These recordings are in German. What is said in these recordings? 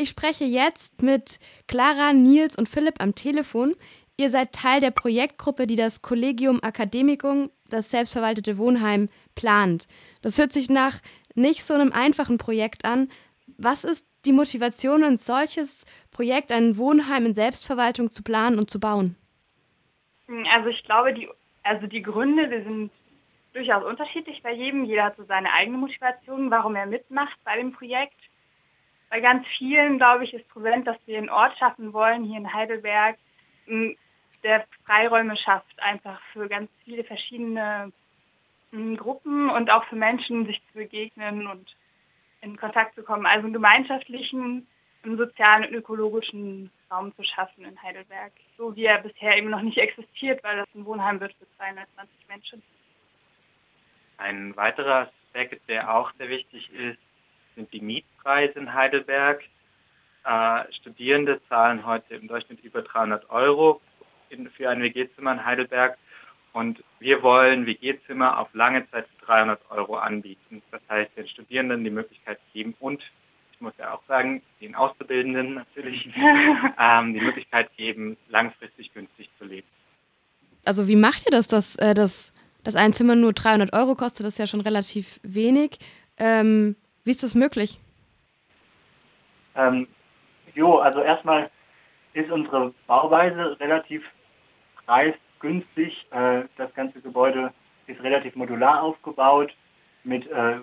Ich spreche jetzt mit Clara, Nils und Philipp am Telefon. Ihr seid Teil der Projektgruppe, die das Collegium Academicum, das selbstverwaltete Wohnheim, plant. Das hört sich nach nicht so einem einfachen Projekt an. Was ist die Motivation, ein solches Projekt, ein Wohnheim in Selbstverwaltung zu planen und zu bauen? Also ich glaube, die, also die Gründe, die sind durchaus unterschiedlich bei jedem. Jeder hat so seine eigene Motivation, warum er mitmacht bei dem Projekt. Bei ganz vielen, glaube ich, ist präsent, dass wir einen Ort schaffen wollen, hier in Heidelberg, der Freiräume schafft, einfach für ganz viele verschiedene Gruppen und auch für Menschen, sich zu begegnen und in Kontakt zu kommen. Also einen gemeinschaftlichen, einen sozialen und ökologischen Raum zu schaffen in Heidelberg, so wie er bisher eben noch nicht existiert, weil das ein Wohnheim wird für 220 Menschen. Ein weiterer Aspekt, der auch sehr wichtig ist, sind die Mietpreise in Heidelberg. Äh, Studierende zahlen heute im Durchschnitt über 300 Euro in, für ein WG-Zimmer in Heidelberg. Und wir wollen WG-Zimmer auf lange Zeit für 300 Euro anbieten. Das heißt, den Studierenden die Möglichkeit geben und ich muss ja auch sagen, den Auszubildenden natürlich ähm, die Möglichkeit geben, langfristig günstig zu leben. Also wie macht ihr das, dass äh, das dass ein Zimmer nur 300 Euro kostet, das ist ja schon relativ wenig. Ähm, wie ist das möglich? Ähm, jo, also erstmal ist unsere Bauweise relativ preisgünstig. Äh, das ganze Gebäude ist relativ modular aufgebaut mit äh,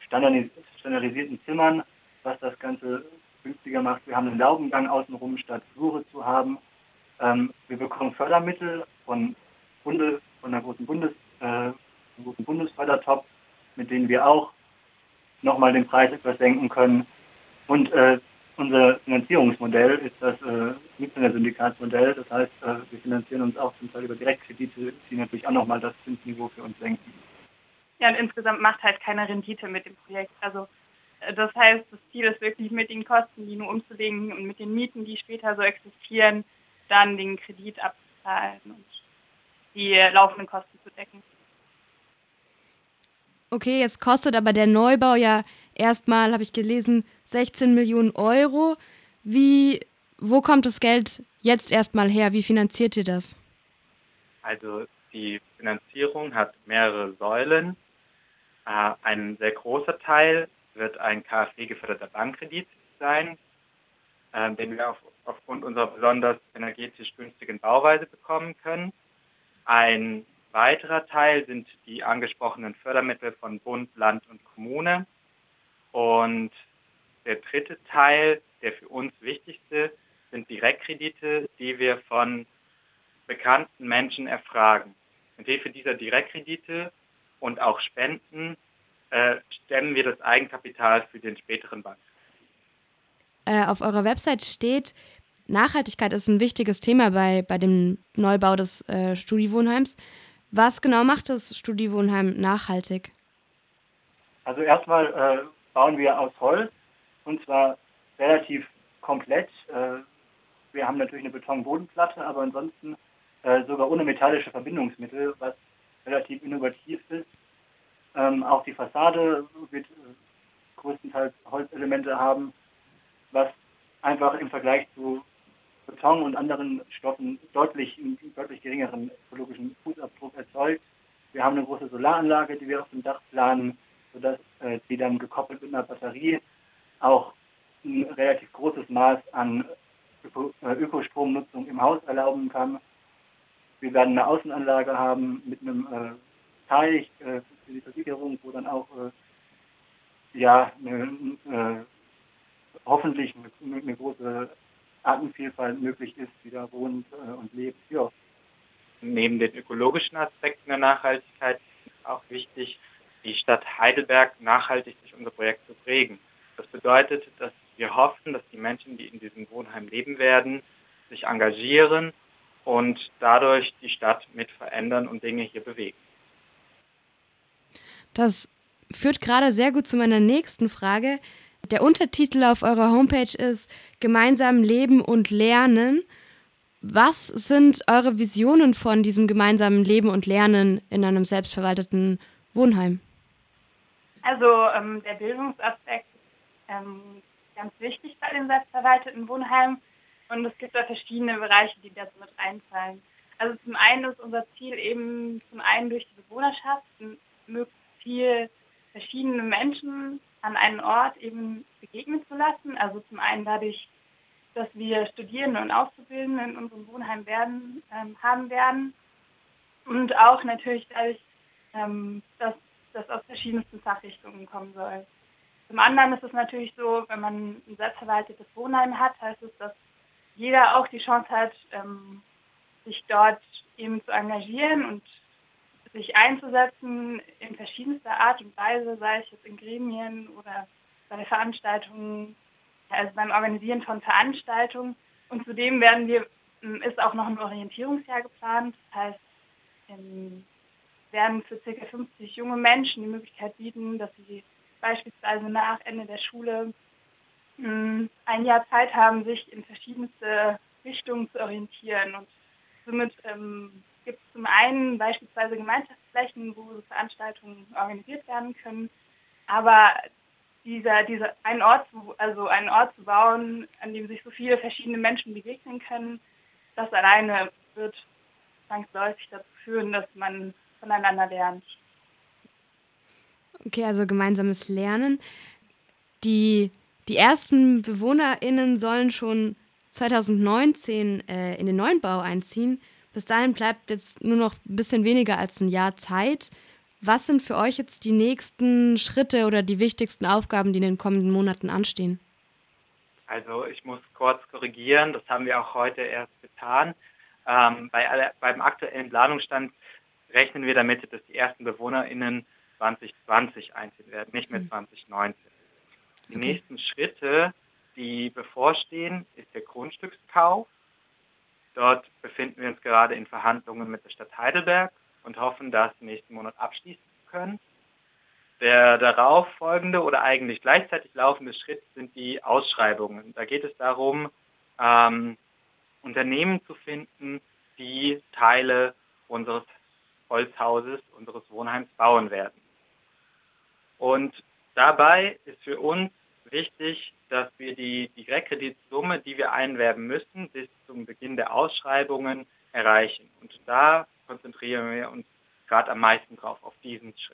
standardis standardisierten Zimmern, was das Ganze günstiger macht. Wir haben einen Laubengang außenrum, statt Flure zu haben. Ähm, wir bekommen Fördermittel von, Bunde, von der großen Bundes äh, guten Bundesfördertopf, mit denen wir auch nochmal den Preis etwas senken können. Und äh, unser Finanzierungsmodell ist das äh, Mietzingersyndikatsmodell. Das heißt, äh, wir finanzieren uns auch zum Teil über Direktkredite, die natürlich auch nochmal das Zinsniveau für uns senken. Ja, und insgesamt macht halt keine Rendite mit dem Projekt. Also äh, das heißt, das Ziel ist wirklich mit den Kosten, die nur umzulegen und mit den Mieten, die später so existieren, dann den Kredit abzuzahlen und die laufenden Kosten zu decken. Okay, jetzt kostet aber der Neubau ja erstmal, habe ich gelesen, 16 Millionen Euro. Wie, wo kommt das Geld jetzt erstmal her? Wie finanziert ihr das? Also die Finanzierung hat mehrere Säulen. Äh, ein sehr großer Teil wird ein KfW-geförderter Bankkredit sein, äh, den wir auf, aufgrund unserer besonders energetisch günstigen Bauweise bekommen können. Ein weiterer Teil sind die angesprochenen Fördermittel von Bund, Land und Kommune. Und der dritte Teil, der für uns wichtigste, sind Direktkredite, die wir von bekannten Menschen erfragen. Mit Hilfe dieser Direktkredite und auch Spenden äh, stemmen wir das Eigenkapital für den späteren Bank. Äh, auf eurer Website steht, Nachhaltigkeit ist ein wichtiges Thema bei, bei dem Neubau des äh, Studiewohnheims. Was genau macht das Studiewohnheim nachhaltig? Also erstmal äh, bauen wir aus Holz und zwar relativ komplett. Äh, wir haben natürlich eine Betonbodenplatte, aber ansonsten äh, sogar ohne metallische Verbindungsmittel, was relativ innovativ ist. Ähm, auch die Fassade wird äh, größtenteils Holzelemente haben, was einfach im Vergleich zu Beton und anderen Stoffen deutlich, deutlich geringeren ökologischen Fußabdruck erzeugt. Wir haben eine große Solaranlage, die wir auf dem Dach planen, sodass äh, die dann gekoppelt mit einer Batterie auch ein relativ großes Maß an Öko, äh, Ökostromnutzung im Haus erlauben kann. Wir werden eine Außenanlage haben mit einem äh, Teich äh, für die Versicherung, wo dann auch äh, ja, eine, äh, hoffentlich eine, eine große Artenvielfalt möglich ist, die da wohnt äh, und lebt. Ja. Neben den ökologischen Aspekten der Nachhaltigkeit ist auch wichtig, die Stadt Heidelberg nachhaltig durch unser Projekt zu prägen. Das bedeutet, dass wir hoffen, dass die Menschen, die in diesem Wohnheim leben werden, sich engagieren und dadurch die Stadt mit verändern und Dinge hier bewegen. Das führt gerade sehr gut zu meiner nächsten Frage. Der Untertitel auf eurer Homepage ist Gemeinsam Leben und Lernen. Was sind eure Visionen von diesem gemeinsamen Leben und Lernen in einem selbstverwalteten Wohnheim? Also ähm, der Bildungsaspekt ähm, ganz wichtig bei den selbstverwalteten Wohnheimen. Und es gibt da verschiedene Bereiche, die dazu mit reinfallen. Also zum einen ist unser Ziel eben zum einen durch die Bewohnerschaft möglichst viel verschiedene Menschen an einen Ort eben begegnen zu lassen. Also zum einen dadurch, dass wir Studierende und Auszubildende in unserem Wohnheim werden, ähm, haben werden. Und auch natürlich dadurch, ähm, dass das aus verschiedensten Fachrichtungen kommen soll. Zum anderen ist es natürlich so, wenn man ein selbstverwaltetes Wohnheim hat, heißt es, dass jeder auch die Chance hat, ähm, sich dort eben zu engagieren und sich einzusetzen in verschiedenster Art und Weise, sei es jetzt in Gremien oder bei Veranstaltungen, also beim Organisieren von Veranstaltungen. Und zudem werden wir, ist auch noch ein Orientierungsjahr geplant. Das heißt, ähm, werden für ca. 50 junge Menschen die Möglichkeit bieten, dass sie beispielsweise nach Ende der Schule ein Jahr Zeit haben, sich in verschiedenste Richtungen zu orientieren. Und somit ähm, gibt es zum einen beispielsweise Gemeinschaftsflächen, wo Veranstaltungen organisiert werden können, aber dieser, dieser ein Ort zu, also einen Ort zu bauen, an dem sich so viele verschiedene Menschen begegnen können, das alleine wird zwangsläufig dazu führen, dass man voneinander lernt. Okay, also gemeinsames Lernen. Die, die ersten BewohnerInnen sollen schon 2019 äh, in den neuen Bau einziehen. Bis dahin bleibt jetzt nur noch ein bisschen weniger als ein Jahr Zeit. Was sind für euch jetzt die nächsten Schritte oder die wichtigsten Aufgaben, die in den kommenden Monaten anstehen? Also ich muss kurz korrigieren, das haben wir auch heute erst getan. Ähm, bei alle, beim aktuellen Planungsstand rechnen wir damit, dass die ersten BewohnerInnen 2020 einziehen werden, nicht mehr 2019. Die okay. nächsten Schritte, die bevorstehen, ist der Grundstückskauf. Dort befinden wir uns gerade in Verhandlungen mit der Stadt Heidelberg und hoffen, das nächsten Monat abschließen zu können. Der darauf folgende oder eigentlich gleichzeitig laufende Schritt sind die Ausschreibungen. Da geht es darum, ähm, Unternehmen zu finden, die Teile unseres Holzhauses, unseres Wohnheims bauen werden. Und dabei ist für uns wichtig, dass wir die, Direktkreditsumme, die wir einwerben müssen, bis zum Beginn der Ausschreibungen erreichen. Und da konzentrieren wir uns gerade am meisten drauf, auf diesen Schritt.